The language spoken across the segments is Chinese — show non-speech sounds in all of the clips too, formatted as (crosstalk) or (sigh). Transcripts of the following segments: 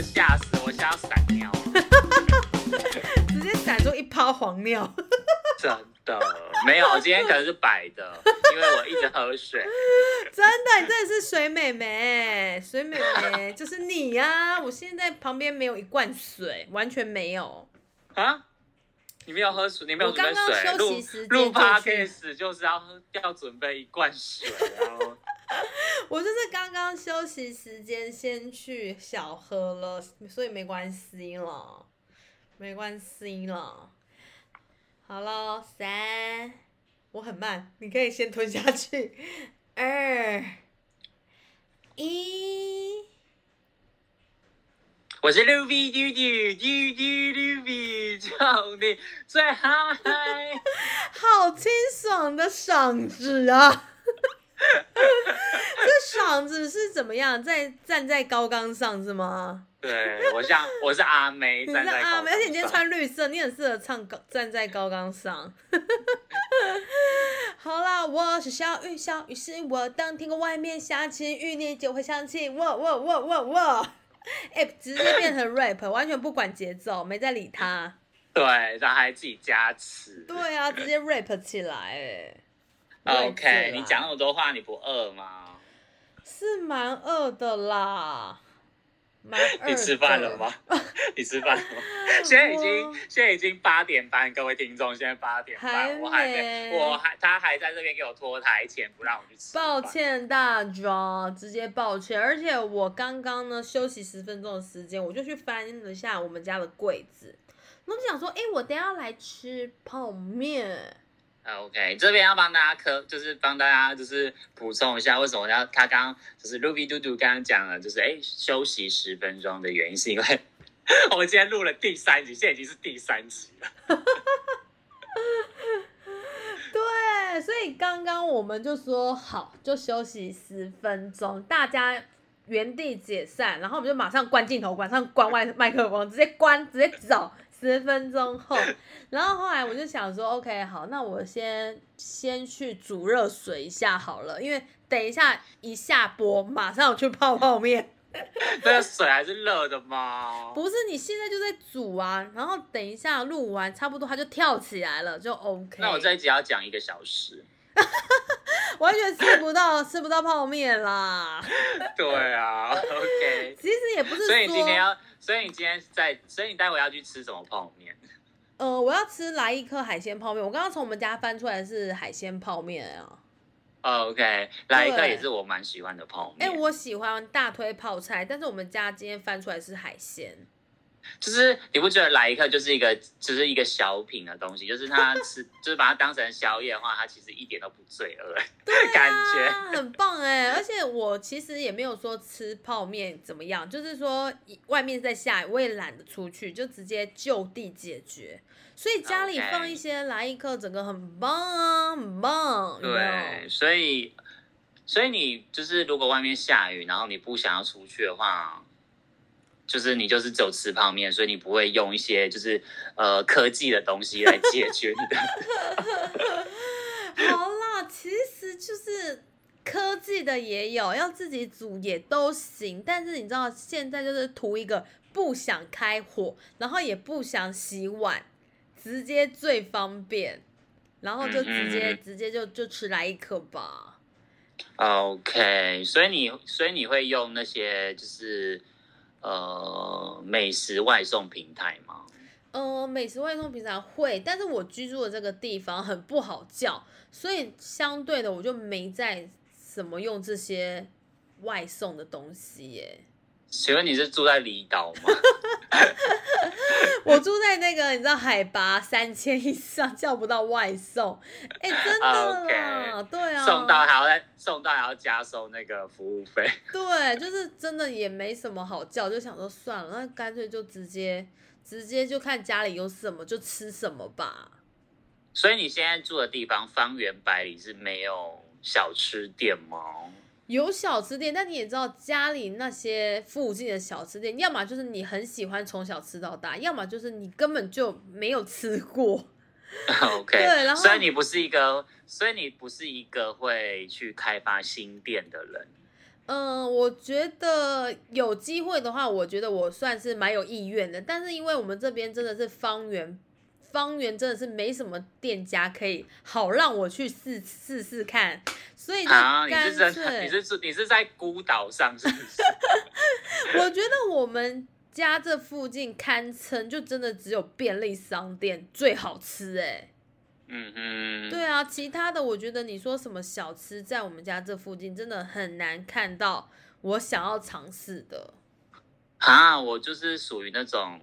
的吓死我，吓要闪尿，(laughs) 直接闪出一泡黄尿。真的没有，今天可能是白的，(laughs) 因为我一直喝水。真的，你真的是水美眉，水美眉 (laughs) 就是你呀、我现在旁边没有一罐水，完全没有。啊？你没有喝水，你没有我准备水，刚刚休息录时间录就去 podcast 就是要喝要准备一罐水，然后 (laughs) 我就是刚刚休息时间先去小喝了，所以没关系了，没关系了。好了，三，我很慢，你可以先吞下去。二，一，我是 Ruby 嘟嘟嘟嘟 Ruby，叫你最嗨。(laughs) 好清爽的嗓子啊！(laughs) 这嗓子是怎么样？在站在高岗上是吗？对我像我是阿妹，你站在高是阿妹，而且你今天穿绿色，你很适合唱高站在高岗上。(laughs) 好啦，我是小雨，小雨是我。当天空外面下起雨，你就会想起我，我，我，我，我。哎、直接变成 rap，完全不管节奏，没在理他。对，然后还自己加词。对啊，直接 rap 起来，(laughs) 哎。OK，你讲那么多话，你不饿吗？是蛮饿的啦。(laughs) 你吃饭了吗？(laughs) 你吃饭了吗？现在已经现在已经八点半，各位听众，现在八点还半，我还没，我还他还在这边给我拖台前，不让我去吃。抱。歉大家，直接抱歉。而且我刚刚呢休息十分钟的时间，我就去翻了一下我们家的柜子，然后就想说，哎、我等一下来吃泡面。OK，这边要帮大家科，就是帮大家就是补充一下，为什么要他刚就是 Ruby 嘟嘟刚刚讲了，就是哎休息十分钟的原因，是因为 (laughs) 我们今天录了第三集，现在已经是第三集了。(laughs) 对，所以刚刚我们就说好，就休息十分钟，大家原地解散，然后我们就马上关镜头，马上关外麦克风，直接关，直接走。十分钟后，然后后来我就想说，OK，好，那我先先去煮热水一下好了，因为等一下一下播，马上去泡泡面。(laughs) 那个水还是热的吗？不是，你现在就在煮啊，然后等一下录完差不多它就跳起来了，就 OK。那我这一集要讲一个小时。(laughs) 完全吃不到吃不到泡面啦。(laughs) 对啊，OK。其实也不是说，所以你今天要，所以你今天在，所以你待会要去吃什么泡面？呃，我要吃来一颗海鲜泡面。我刚刚从我们家翻出来是海鲜泡面啊。哦 OK，来一个也是我蛮喜欢的泡哎、面。我喜欢大推泡菜，但是我们家今天翻出来是海鲜。就是你不觉得来一克就是一个就是一个小品的东西，就是它吃 (laughs) 就是把它当成宵夜的话，它其实一点都不罪恶，(laughs) 感觉。啊，很棒哎！而且我其实也没有说吃泡面怎么样，就是说外面在下雨，我也懒得出去，就直接就地解决。所以家里放一些来一克，整个很棒啊，很棒。有有对，所以所以你就是如果外面下雨，然后你不想要出去的话，就是你就是只有吃泡面，所以你不会用一些就是呃科技的东西来解决你的。好啦，其实就是科技的也有，要自己煮也都行。但是你知道，现在就是图一个不想开火，然后也不想洗碗，直接最方便，然后就直接、嗯嗯嗯直接就就吃来一颗吧。OK，所以你所以你会用那些就是呃美食外送平台吗？呃，美食外送平台会，但是我居住的这个地方很不好叫，所以相对的我就没在怎么用这些外送的东西耶。请问你是住在离岛吗？(laughs) 我住在那个你知道海拔三千以上，叫不到外送。哎、真的啦 OK 对啊，送到还要再送到还要加收那个服务费。(laughs) 对，就是真的也没什么好叫，就想说算了，那干脆就直接直接就看家里有什么就吃什么吧。所以你现在住的地方方圆百里是没有小吃店吗？有小吃店，但你也知道家里那些附近的小吃店，要么就是你很喜欢从小吃到大，要么就是你根本就没有吃过。(laughs) OK，对然后所以你不是一个，所以你不是一个会去开发新店的人。嗯，我觉得有机会的话，我觉得我算是蛮有意愿的。但是因为我们这边真的是方圆，方圆真的是没什么店家可以好让我去试试试看，所以就啊，你是真的，脆你是你是在孤岛上是不是？(laughs) 我觉得我们家这附近堪称就真的只有便利商店最好吃哎、嗯哼，对啊，其他的我觉得你说什么小吃在我们家这附近真的很难看到我想要尝试的。啊，我就是属于那种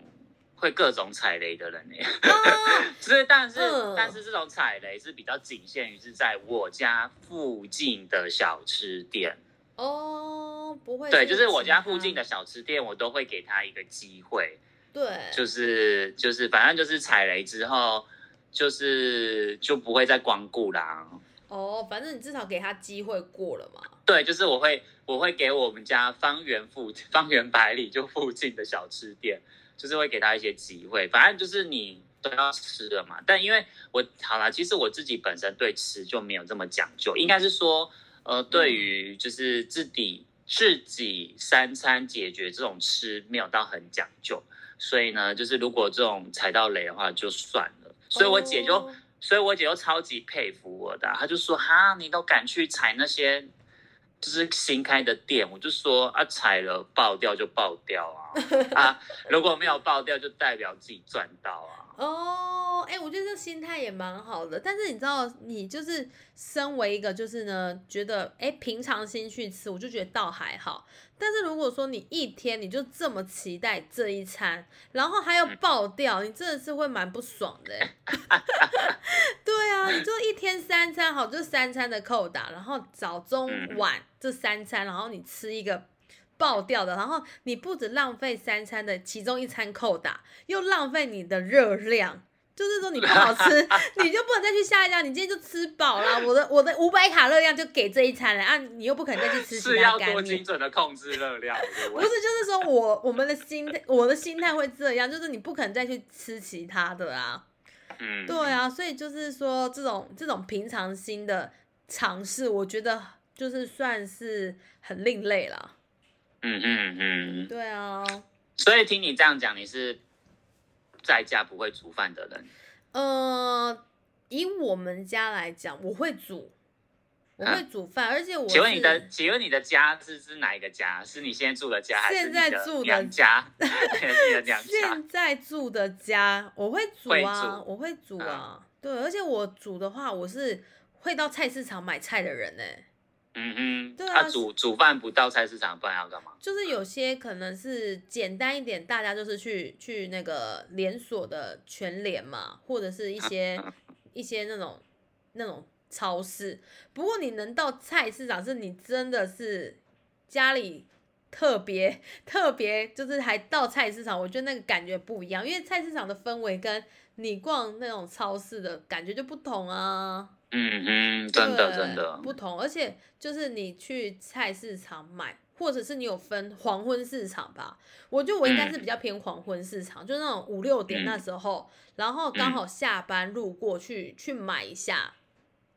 会各种踩雷的人哎。啊，就是，但是、嗯但是这种踩雷是比较仅限于是在我家附近的小吃店。哦，不会，对，就是我家附近的，小吃店，我都会给他一个机会，对，就是就是反正就是踩雷之后，就是就不会再光顾啦。哦，反正你至少给他机会过了嘛。对，就是我会我会给我们家方圆附方圆百里就附近的小吃店，就是会给他一些机会。反正就是你都要吃的嘛。但因为我好啦，其实我自己本身对吃就没有这么讲究，应该是说，呃，对于就是自己自己三餐解决这种吃没有到很讲究，所以呢，就是如果这种踩到雷的话就算了。所以我姐就。哦所以我姐就超级佩服我的啊、她就说哈，你都敢去踩那些就是新开的店，我就说啊，踩了爆掉就爆掉啊，(laughs) 啊，如果没有爆掉，就代表自己赚到啊。哦，哎、我觉得这心态也蛮好的。但是你知道，你就是身为一个，就是呢，觉得哎、平常心去吃，我就觉得倒还好。但是如果说你一天你就这么期待这一餐，然后还要嗯爆掉，你真的是会蛮不爽的欸。(laughs) 对啊，你就一天三餐好，就三餐的扣打，然后早中嗯晚这三餐，然后你吃一个爆掉的，然后你不止浪费三餐的其中一餐扣打，又浪费你的热量。就是说你不好吃，(laughs) 你就不能再去下一家，你今天就吃饱啦。我的我的五百卡热量就给这一餐了啊，你又不可能再去吃其是他干面要多精。准的控制热量，不是，就是说我我们的心态，我的心态会这样，就是你不可能再去吃其他的啊。嗯，对啊，所以就是说这种这种平常心的尝试，我觉得就是算是很另类啦。嗯嗯嗯，对啊，所以听你这样讲，你是在家不会煮饭的人，呃，以我们家来讲，我会煮，我会煮饭，而且我请问你的，请问你的家是是哪一个家？是你现在住的家，还是现在住 (laughs) 的娘家？现在住的家，我会煮会啊，我会煮啊，对，而且我煮的话，我是会到菜市场买菜的人呢、嗯哼，对啊他煮煮饭不到菜市场，不然要干嘛？就是有些可能是简单一点，大家就是去去那个连锁的全联嘛，或者是一些 (laughs) 一些那种那种超市。不过你能到菜市场，是你真的是家里特别 (laughs) 特别，就是还到菜市场，我觉得那个感觉不一样，因为菜市场的氛围跟你逛那种超市的感觉就不同啊。嗯哼，真的真的，不同，而且就是你去菜市场买，或者是你有分黄昏市场吧？我觉得我应该是比较偏黄昏市场，就是那种五六点嗯那时候，然后刚好下班路过去去买一下。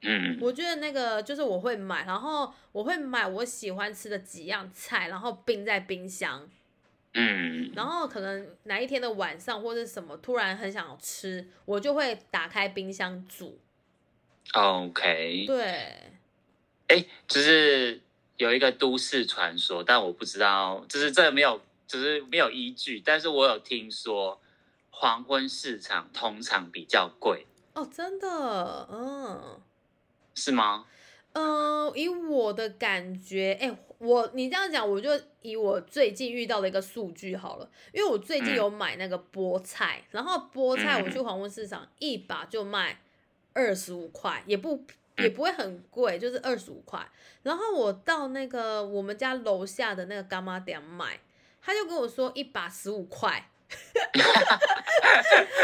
嗯我觉得那个就是我会买，然后我会买我喜欢吃的几样菜，然后冰在冰箱，嗯然后可能哪一天的晚上或者什么突然很想吃，我就会打开冰箱煮。，OK，对，哎，就是有一个都市传说，但我不知道，就是这没有，就是没有依据，但是我有听说黄昏市场通常比较贵，哦，真的，嗯。是吗？嗯，以我的感觉，哎、我你这样讲，我就以我最近遇到的一个数据好了，因为我最近嗯。有买那个菠菜，然后菠菜嗯我去黄昏市场一把就卖二十五块，也不也不会很贵，就是二十五块。然后我到那个我们家楼下的那个干妈店买，他就跟我说一把十五块。(laughs)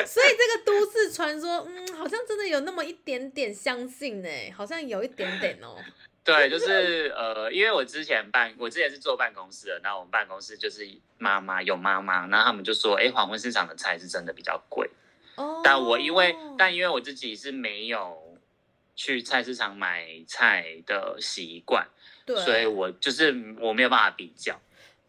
所以这个都市传说，嗯，好像真的有那么一点点相信呢，好像有一点点哦。(laughs) 对，就是呃，因为我之前办，我之前是坐办公室的，那我们办公室就是妈妈有妈妈，然后他们就说，哎，黄昏市场的菜是真的比较贵。哦，但我因为但因为我自己是没有去菜市场买菜的习惯，对，所以我就是我没有办法比较。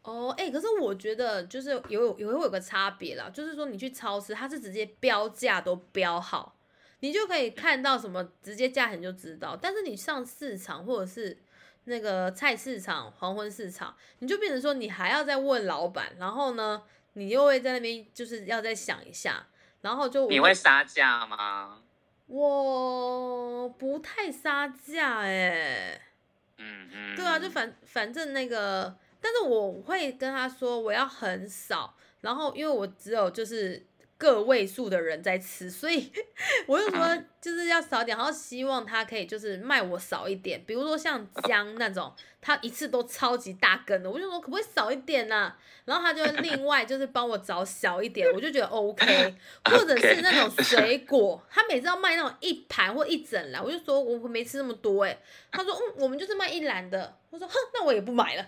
哦，哎、可是我觉得就是有有会有个差别啦，就是说你去超市，它是直接标价都标好，你就可以看到什么直接价钱就知道。但是你上市场或者是那个菜市场、黄昏市场，你就变成说你还要再问老板，然后呢，你又会在那边就是要再想一下，然后就我你会杀价吗？我不太杀价哎、嗯嗯，对啊，就反反正那个，但是我会跟他说我要很少，然后因为我只有就是个位数的人在吃，所以 (laughs) 我就说就是要少一点，然后希望他可以就是卖我少一点，比如说像姜那种，他一次都超级大根的，我就说可不可以少一点呢、然后他就另外就是帮我找小一点，我就觉得 OK，(laughs) 或者是那种 (laughs) 水果，他每次要卖那种一盘或一整篮，我就说我没吃那么多哎、他说嗯，我们就是卖一篮的，我说哼，那我也不买了，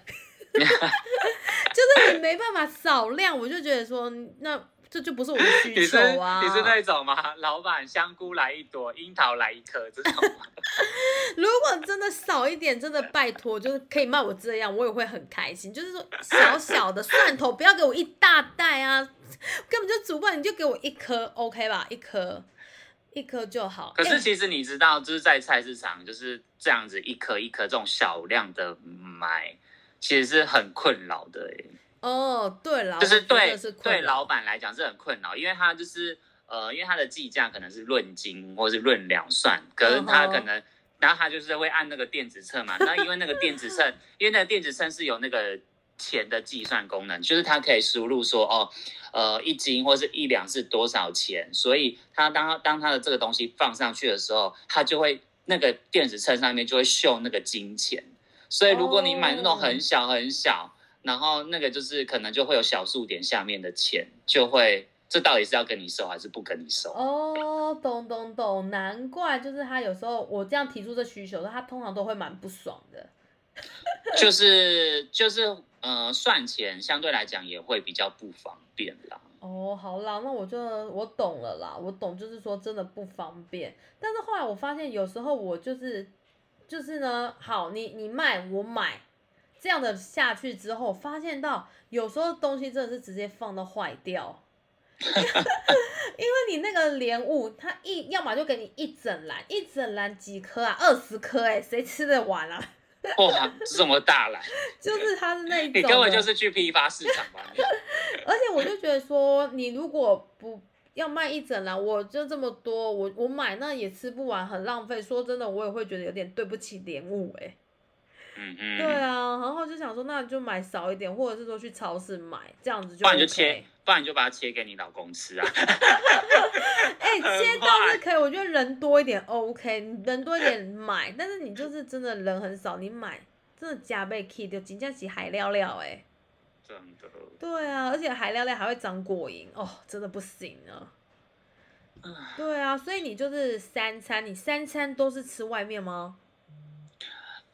就是你没办法少量，我就觉得说那这就不是我的需求啊。你是那种吗？(laughs) 老板香菇来一朵，樱桃来一颗这种吗？(laughs) 如果真的少一点，真的拜托，就是可以卖我这样，我也会很开心。就是说 (laughs) 小小的蒜头，不要给我一大袋啊，根本就煮不完，你就给我一颗，OK 吧？一颗，一颗就好。可哎是其实你知道，就是在菜市场就是这样子一颗一颗这种小量的买，其实是很困扰的诶。哦，对了，就是对是对老板来讲是很困扰，因为他就是呃，因为他的计价可能是论斤或是论两算，可是他可能。然后他就是会按那个电子秤嘛，那因为那个电子秤，(laughs) 因为那个电子秤是有那个钱的计算功能，就是它可以输入说哦，呃，一斤或是一两是多少钱，所以他当当他的这个东西放上去的时候，他就会那个电子秤上面就会秀那个金钱，所以如果你买那种很小很小，然后那个就是可能就会有小数点下面的钱就会，这到底是要跟你收还是不跟你收？哦，懂懂懂，难怪就是他有时候我这样提出这需求，他通常都会蛮不爽的。(laughs) 就是就是呃，算钱相对来讲也会比较不方便啦。哦，好啦，那我就我懂了啦，我懂，就是说真的不方便。但是后来我发现，有时候我就是就是呢，好，你你卖我买，这样的下去之后，发现到有时候东西真的是直接放到坏掉，(laughs) 因为你那个莲雾，它一要么就给你一整篮，一整篮几颗啊，二十颗哎，谁吃得完啊？(laughs) 哇，这么大来，(laughs) 就是它是那一种，你根本就是去批发市场吧？而且我就觉得说，你如果不要卖一整篮，我就这么多，我我买那也吃不完，很浪费。说真的，我也会觉得有点对不起莲雾哎、嗯嗯，对啊，然后就想说，那就买少一点，或者是说去超市买，这样子就、不。然你就切，不然你就把它切给你老公吃啊。(laughs) 哎、切倒是可以，我觉得人多一点 OK，你人多一点买，但是你就是真的人很少，你买真的加倍 key 就真正是海料料哎。真的，对啊，而且海料料还会长果蝇哦，真的不行啊。对啊，所以你就是三餐，你三餐都是吃外面吗？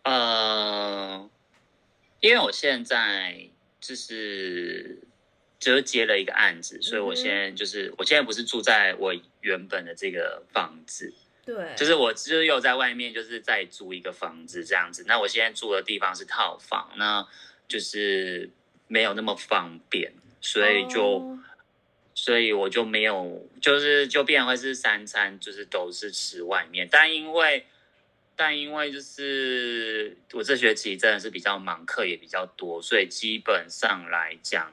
呃，因为我现在就是就是接了一个案子，所以我现在就是我现在不是住在我原本的这个房子，对，就是我就是有在外面就是在租一个房子这样子。那我现在住的地方是套房，那就是没有那么方便，所以就、哦。所以我就没有，就是就变会是三餐就是都是吃外面，但因为但因为就是我这学期真的是比较忙，课也比较多，所以基本上来讲。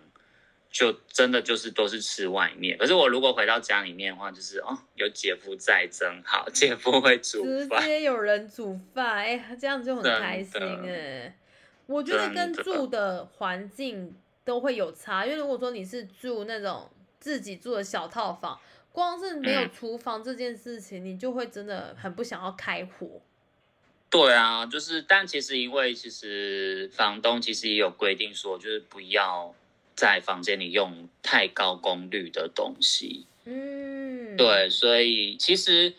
就真的就是都是吃外面，可是我如果回到家里面的话，就是哦，有姐夫在真好，姐夫会煮直，接有人煮饭，哎、这样就很开心哎。我觉得跟住的环境都会有差，因为如果说你是住那种自己住的小套房，光是没有嗯厨房这件事情，你就会真的很不想要开火。对啊，就是，但其实因为其实房东其实也有规定说，就是不要在房间里用太高功率的东西。嗯，对，所以其实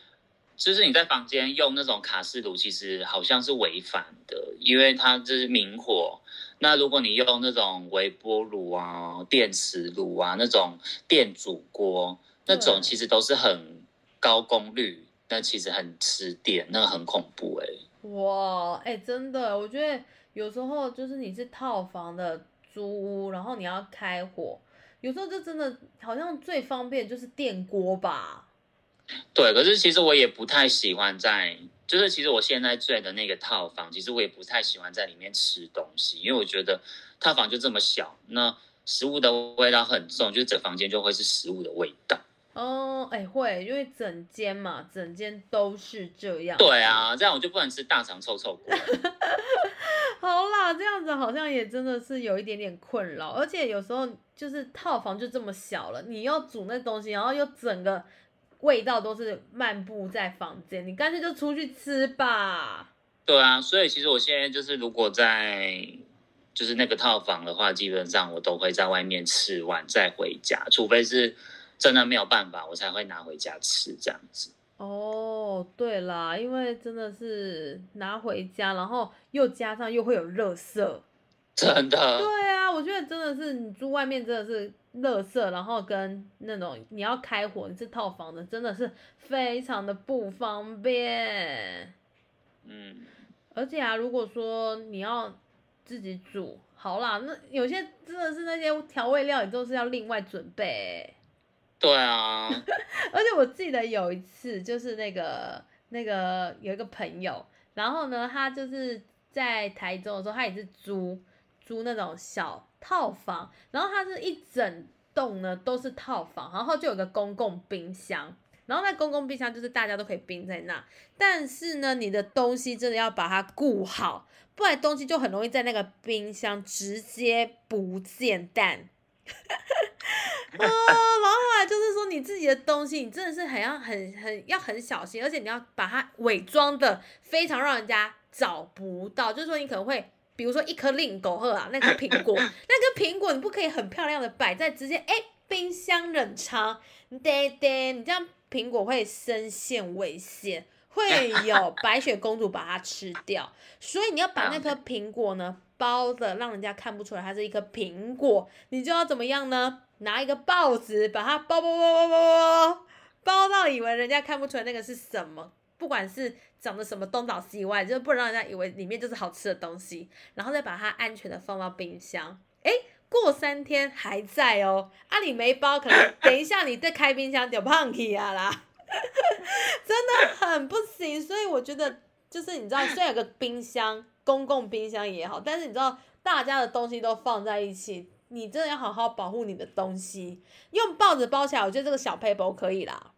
就是你在房间用那种卡式炉，其实好像是违反的，因为它就是明火。那如果你用那种微波炉啊、电磁炉啊、那种电煮锅，那种其实都是很高功率，那其实很吃电，那个很恐怖哎、哇，哎、真的，我觉得有时候就是你是套房的租屋，然后你要开火，有时候就真的好像最方便就是电锅吧。对，可是其实我也不太喜欢在，就是其实我现在住的那个套房，其实我也不太喜欢在里面吃东西，因为我觉得套房就这么小，那食物的味道很重，就是整房间就会是食物的味道。哦，哎、会，因为整间嘛，整间都是这样。对。啊，这样我就不能吃大肠臭臭锅。(laughs) 好啦，这样子好像也真的是有一点点困扰，而且有时候就是套房就这么小了，你要煮那东西，然后又整个味道都是漫步在房间，你干脆就出去吃吧。对啊，所以其实我现在就是如果在就是那个套房的话，基本上我都会在外面吃完再回家，除非是真的没有办法，我才会拿回家吃这样子。哦，对啦，因为真的是拿回家，然后又加上又会有垃圾。(laughs) 真的，对啊，我觉得真的是你住外面真的是垃圾，然后跟那种你要开火，你是套房的，真的是非常的不方便。嗯，而且啊，如果说你要自己煮，好啦，那有些真的是那些调味料，你都是要另外准备欸。对啊，而 (laughs) 且我记得有一次，就是那个那个有一个朋友，然后呢，他就是在台中的时候，他也是租租那种小套房，然后他是一整栋呢都是套房，然后就有个公共冰箱。然后那公共冰箱就是大家都可以冰在那，但是呢，你的东西真的要把它顾好，不然东西就很容易在那个冰箱直接不见蛋。哦，(laughs) (laughs) 然后后来就是说你自己的东西，你真的是很要很很要很小心，而且你要把它伪装的非常让人家找不到。就是说你可能会，比如说一颗令狗喝啊，那颗苹果，(laughs) 那颗苹果你不可以很漂亮的摆在直接哎冰箱冷藏，对对，你这样苹果会深陷危险。会有白雪公主把它吃掉，所以你要把那颗苹果呢包的，让人家看不出来它是一颗苹果。你就要怎么样呢？拿一个报纸把它包包包包包包包到以为人家看不出来那个是什么，不管是长得什么东倒西歪，就不能让人家以为里面就是好吃的东西，然后再把它安全的放到冰箱。诶，过三天还在哦，啊你没包，可能等一下你再开冰箱就胖起啊啦。(laughs) 真的很不行，所以我觉得就是你知道，虽然有个冰箱，公共冰箱也好，但是你知道大家的东西都放在一起，你真的要好好保护你的东西。用报纸包起来，我觉得这个小 paper 可以啦。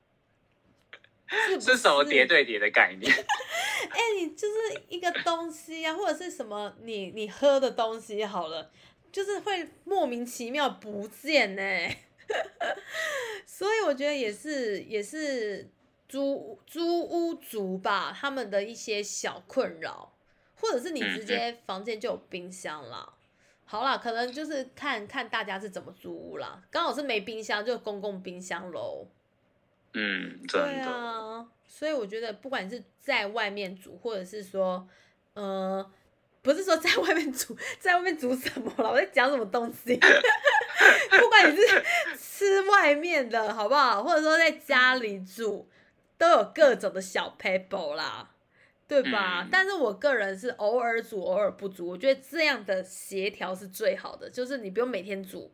(laughs) 是什么是叠对叠的概念？(laughs) 哎、你就是一个东西啊，或者是什么你你喝的东西好了，就是会莫名其妙不见呢、(laughs) 所以我觉得也是也是租租屋族吧，他们的一些小困扰，或者是你直接房间就有冰箱啦。好啦，可能就是看看大家是怎么租屋啦，刚好是没冰箱就公共冰箱喽。嗯，对真的，啊，所以我觉得不管是在外面煮，或者是说，呃，不是说在外面煮，在外面煮什么了？我在讲什么东西？(laughs) 不管你是吃外面的好不好，或者说在家里煮，都有各种的小 paper 啦，对吧？嗯但是我个人是偶尔煮，偶尔不煮，我觉得这样的协调是最好的，就是你不用每天煮。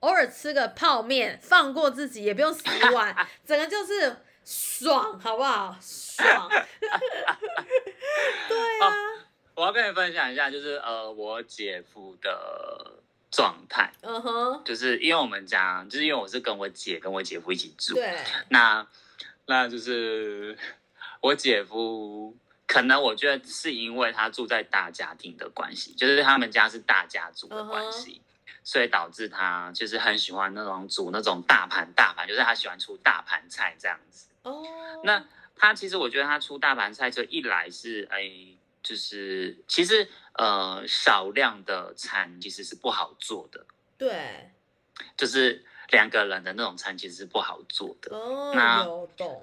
偶尔吃个泡面，放过自己，也不用洗碗，(laughs) 整个就是爽，好不好？爽。(laughs) (laughs) 对啊，我要跟你分享一下，就是呃，我姐夫的状态，嗯哼，就是因为我们家，就是因为我是跟我姐跟我姐夫一起住，对，那那就是我姐夫，可能我觉得是因为他住在大家庭的关系，就是他们家是大家族的关系。所以导致他就是很喜欢那种煮那种大盘大盘，就是他喜欢出大盘菜这样子。哦，那他其实我觉得他出大盘菜，就一来是哎，就是其实呃少量的餐其实是不好做的，对，就是两个人的那种餐其实是不好做的。哦，那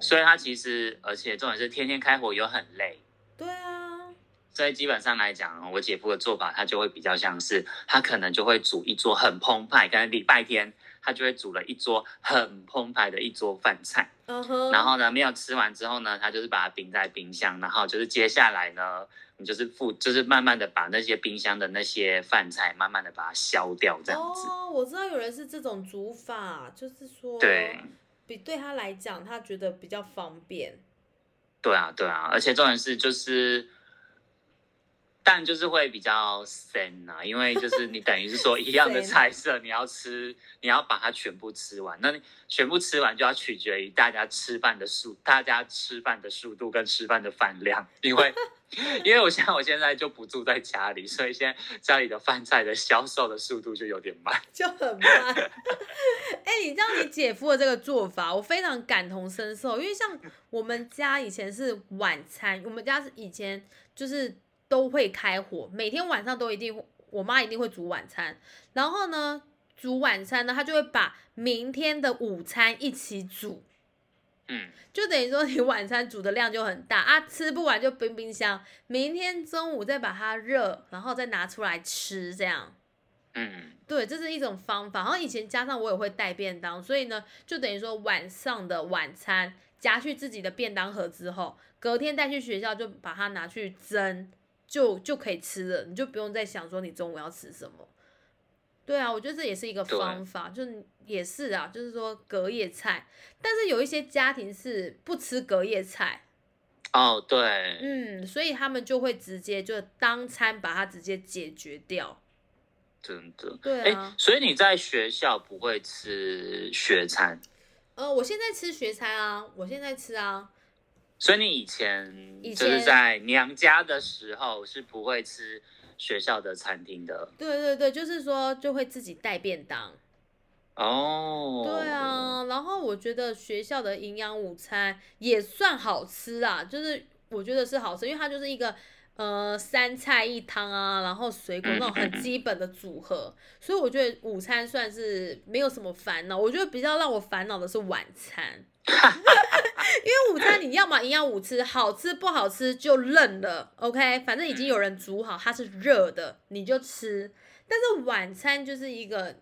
所以他其实而且重点是天天开火又很累，对啊，所以基本上来讲，我姐夫的做法他就会比较像是他可能就会煮一桌很澎湃，可能礼拜天。他就会煮了一桌很澎湃的一桌饭菜。嗯哼，然后呢，没有吃完之后呢，他就是把它冰在冰箱，然后就是接下来呢，你就是付，就是慢慢的把那些冰箱的那些饭菜慢慢的把它消掉，这样子。哦，我知道有人是这种煮法，就是说，对，比对他来讲，他觉得比较方便。对啊，对啊，而且重点是就是。但就是会比较深啊，因为就是你等于是说一样的 (laughs) 菜色，你要吃，你要把它全部吃完。那你全部吃完就要取决于大家吃饭的速，大家吃饭的速度跟吃饭的饭量。因为因为我现在我现在就不住在家里，所以现在家里的饭菜的销售的速度就有点慢，(laughs) 就很慢。(laughs) 哎、你知道你姐夫的这个做法，我非常感同身受，因为像我们家以前是晚餐，我们家是以前就是。都会开火，每天晚上都一定，我妈一定会煮晚餐。然后呢，煮晚餐呢，她就会把明天的午餐一起煮。嗯，就等于说你晚餐煮的量就很大啊，吃不完就冰冰箱，明天中午再把它热，然后再拿出来吃，这样。嗯，对，这是一种方法。然后以前加上我也会带便当，所以呢，就等于说晚上的晚餐夹去自己的便当盒之后，隔天带去学校就把它拿去蒸。就就可以吃了，你就不用再想说你中午要吃什么。对啊，我觉得这也是一个方法，就是也是啊，就是说隔夜菜，但是有一些家庭是不吃隔夜菜。哦，对，嗯，所以他们就会直接就当餐把它直接解决掉。真的，对啊。所以你在学校不会吃学餐？呃，我现在吃学餐啊，我现在吃啊。所以你以前就是在娘家的时候是不会吃学校的餐厅的。对对对，就是说就会自己带便当。哦。对啊，然后我觉得学校的营养午餐也算好吃啊，就是我觉得是好吃，因为它就是一个呃三菜一汤啊，然后水果那种很基本的组合，所以我觉得午餐算是没有什么烦恼。我觉得比较让我烦恼的是晚餐。(laughs) 因为午餐你要么营养午吃，好吃不好吃就认了，OK，反正已经有人煮好，它是热的，你就吃。但是晚餐就是一个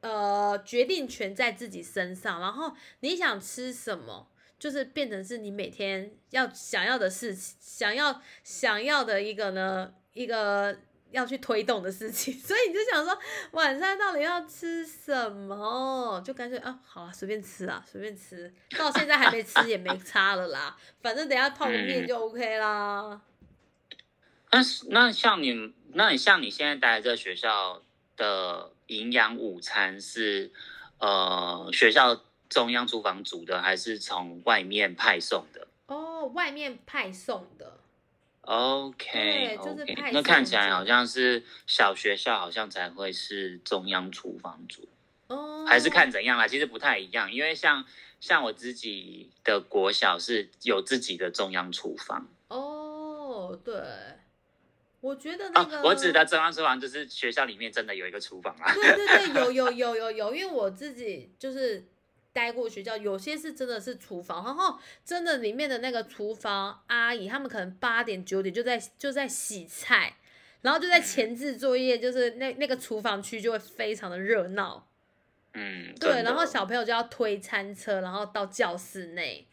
呃决定权在自己身上，然后你想吃什么，就是变成是你每天要想要的事情，想要想要的一个呢一个。要去推动的事情，(laughs) 所以你就想说晚上到底要吃什么，就干脆啊，好啊，随便吃啊，随便吃。到现在还没吃也没差了啦，反正等下泡个面就 OK 啦。那那像你，那你像你现在待在这学校的营养午餐是呃学校中央厨房煮的，还是从外面派送的？哦，外面派送的。OK OK，那看起来好像是小学校好像才会是中央厨房组，哦，还是看怎样啦，其实不太一样，因为像像我自己的国小是有自己的中央厨房。哦，对，我觉得那个、哦，我指的中央厨房就是学校里面真的有一个厨房啊。对对对，有有 (laughs) 有有有，因为我自己就是。待过学校，有些是真的是厨房，然后真的里面的那个厨房阿姨，他们可能八点九点就在就在洗菜，然后就在前置作业，就是那那个厨房区就会非常的热闹。嗯，对，然后小朋友就要推餐车，然后到教室内。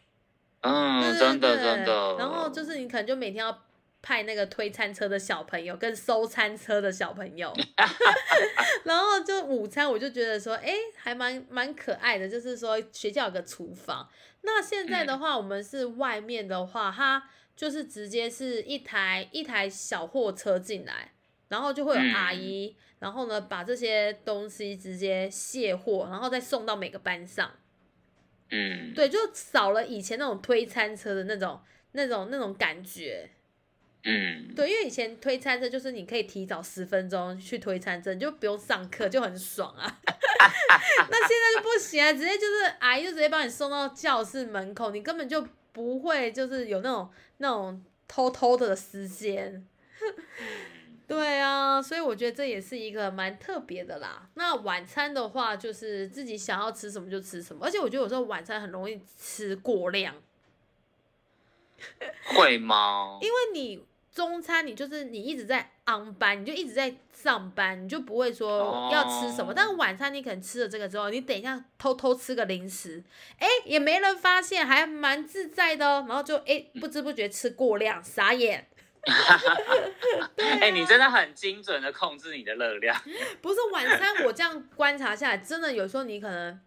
嗯，对对真的对真的。然后就是你可能就每天要派那个推餐车的小朋友跟收餐车的小朋友，(laughs) (laughs) 然后就午餐我就觉得说，哎，还蛮蛮可爱的，就是说学校有个厨房。那现在的话，我们是外面的话，它就是直接是一台一台小货车进来，然后就会有阿姨，然后呢把这些东西直接卸货，然后再送到每个班上。嗯，对，就少了以前那种推餐车的那种、那种、那种感觉。嗯，对，因为以前推餐车就是你可以提早十分钟去推餐车，你就不用上课，就很爽啊。(laughs) 那现在就不行啊，直接就是阿姨就直接把你送到教室门口，你根本就不会就是有那种那种偷偷的时间。对啊，所以我觉得这也是一个蛮特别的啦。那晚餐的话，就是自己想要吃什么就吃什么，而且我觉得有时候晚餐很容易吃过量。(laughs) 会吗？因为你中餐你就是你一直在 on 班，你就一直在上班，你就不会说要吃什么。哦但是晚餐你可能吃了这个之后，你等一下偷偷吃个零食，哎，也没人发现，还蛮自在的哦。然后就哎不知不觉吃过量，傻眼。(laughs) 哎、你真的很精准的控制你的热量。(laughs) 不是晚餐，我这样观察下来，真的有时候你可能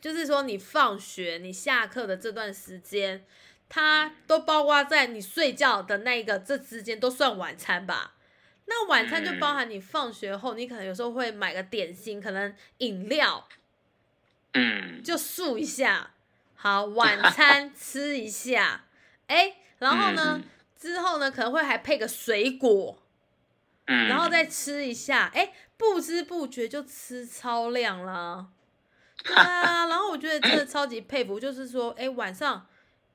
就是说你放学、你下课的这段时间，它都包括在你睡觉的那一个这之间都算晚餐吧。那晚餐就包含你放学后，你可能有时候会买个点心，可能饮料。嗯，就漱一下。好，晚餐吃一下，(laughs) 哎，然后呢，之后呢可能会还配个水果，嗯，然后再吃一下，哎，不知不觉就吃超量了。对啊，(laughs) 然后我觉得真的超级佩服，就是说，哎，晚上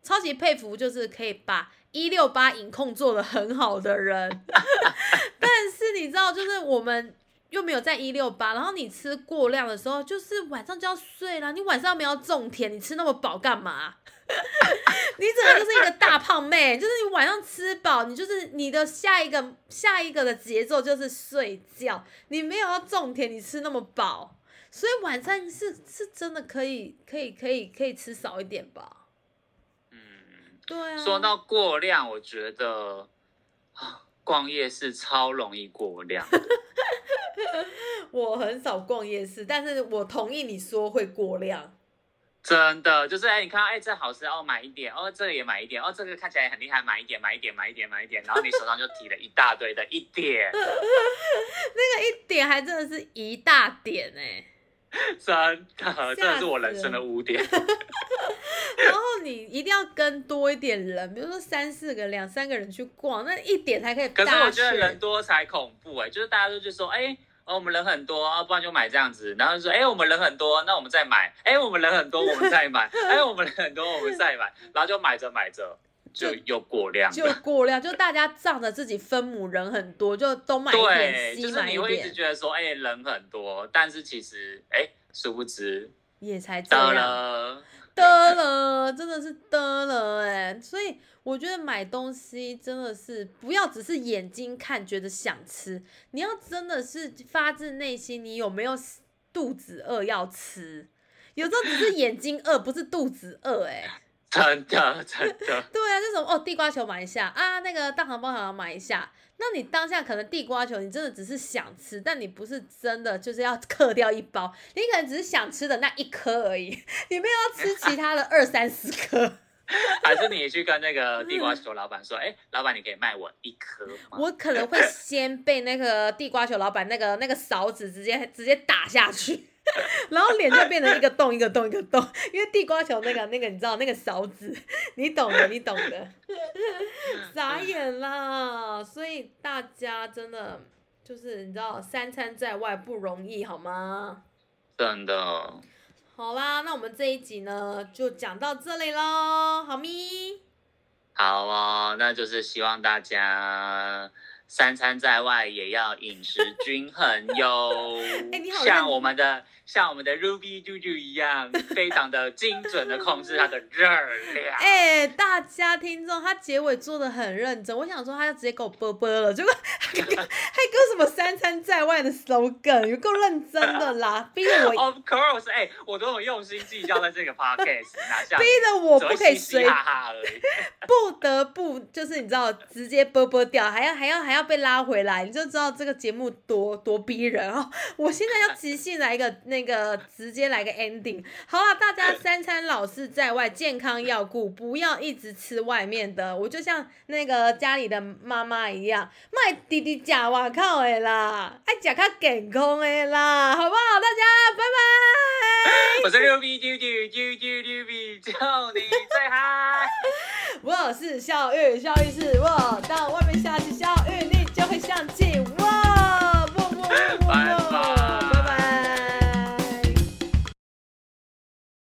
超级佩服，就是可以把一六八饮控做的很好的人。(laughs) 但是你知道，就是我们又没有在一六八，然后你吃过量的时候，就是晚上就要睡啦。你晚上没有种田，你吃那么饱干嘛？(laughs) 你整个就是一个大胖妹，就是你晚上吃饱，你就是你的下一个下一个的节奏就是睡觉，你没有要种田，你吃那么饱，所以晚上是是真的可以可以可以可以吃少一点吧？嗯，对啊，说到过量，我觉得啊，逛夜市超容易过量。(laughs) 我很少逛夜市，但是我同意你说会过量。真的就是哎、你看哎、这好吃哦，买一点哦，这个也买一点哦，这个看起来很厉害，买一点，买一点，买一点，买一点，然后你手上就提了一大堆的一点，(laughs) 那个一点还真的是一大点哎、真的，真的是我人生的污点。(laughs) 然后你一定要跟多一点人，比如说三四个、两三个人去逛，那一点才可以可。是我觉得人多才恐怖哎、就是大家都就说哎。哦，我们人很多啊，不然就买这样子。然后就说，哎、我们人很多，那我们再买。哎、我们人很多，我们再买。哎、我们人很多，我们再买。然后就买着买着，就有过量就了。过量，就大家仗着自己分母人很多，就都买一对，点，就是西买一你会一直点，觉得说，哎、人很多，但是其实，哎、殊不知也才这得样。了。得了，真的是得了哎、所以我觉得买东西真的是不要只是眼睛看觉得想吃，你要真的是发自内心，你有没有肚子饿要吃？有时候只是眼睛饿，不是肚子饿哎、(laughs) 真的，真的，(laughs) 对啊，这种哦，地瓜球买一下啊，那个大肠包小肠买一下。那你当下可能地瓜球，你真的只是想吃，但你不是真的就是要 (laughs) 嗑掉一包，你可能只是想吃的那一颗而已，你没有要吃其他的二三十颗。(laughs) 还是你去跟那个 (laughs) 地瓜球老板说，哎、老板，你可以卖我一颗吗？我可能会先被那个地瓜球老板那个那个勺子直接直接打下去，(laughs) 然后脸就变成一个洞一个洞一个洞，因为地瓜球那个那个你知道那个勺子，你懂的，你懂的，傻眼啦！所以大家真的就是你知道三餐在外不容易，好吗？真的，好啦，那我们这一集呢就讲到这里喽，好咪。好哦，那就是希望大家三餐在外也要饮食均衡哟。(laughs) 哎你好像我们的像我们的 Ruby 猪猪一样，(laughs) 非常的精准的控制它的热量。哎、大家听众，他结尾做的很认真，我想说他要直接给我啵啵了，结果还给还给我什么三餐在外的 slogan，有够认真的啦，(laughs) 逼得我 Of course，哎、我都有用心计较在这个 podcast，(laughs) 哪像逼得我不可以随哈哈而已。不得不就是你知道直接啵啵掉，还要还要还要被拉回来，你就知道这个节目多多逼人哦。我现在要即兴来一个那那个直接来个 ending。好了，大家三餐老是在外，健康要顾，不要一直吃外面的。我就像那个家里的妈妈一样，卖滴滴假外靠的啦，爱假卡健康的啦，好不好？大家拜拜。(laughs) 我是六 B 九九九九六 B，叫你最嗨。我是小玉，小玉是我。到外面下起小雨，你就会想起我。拜拜。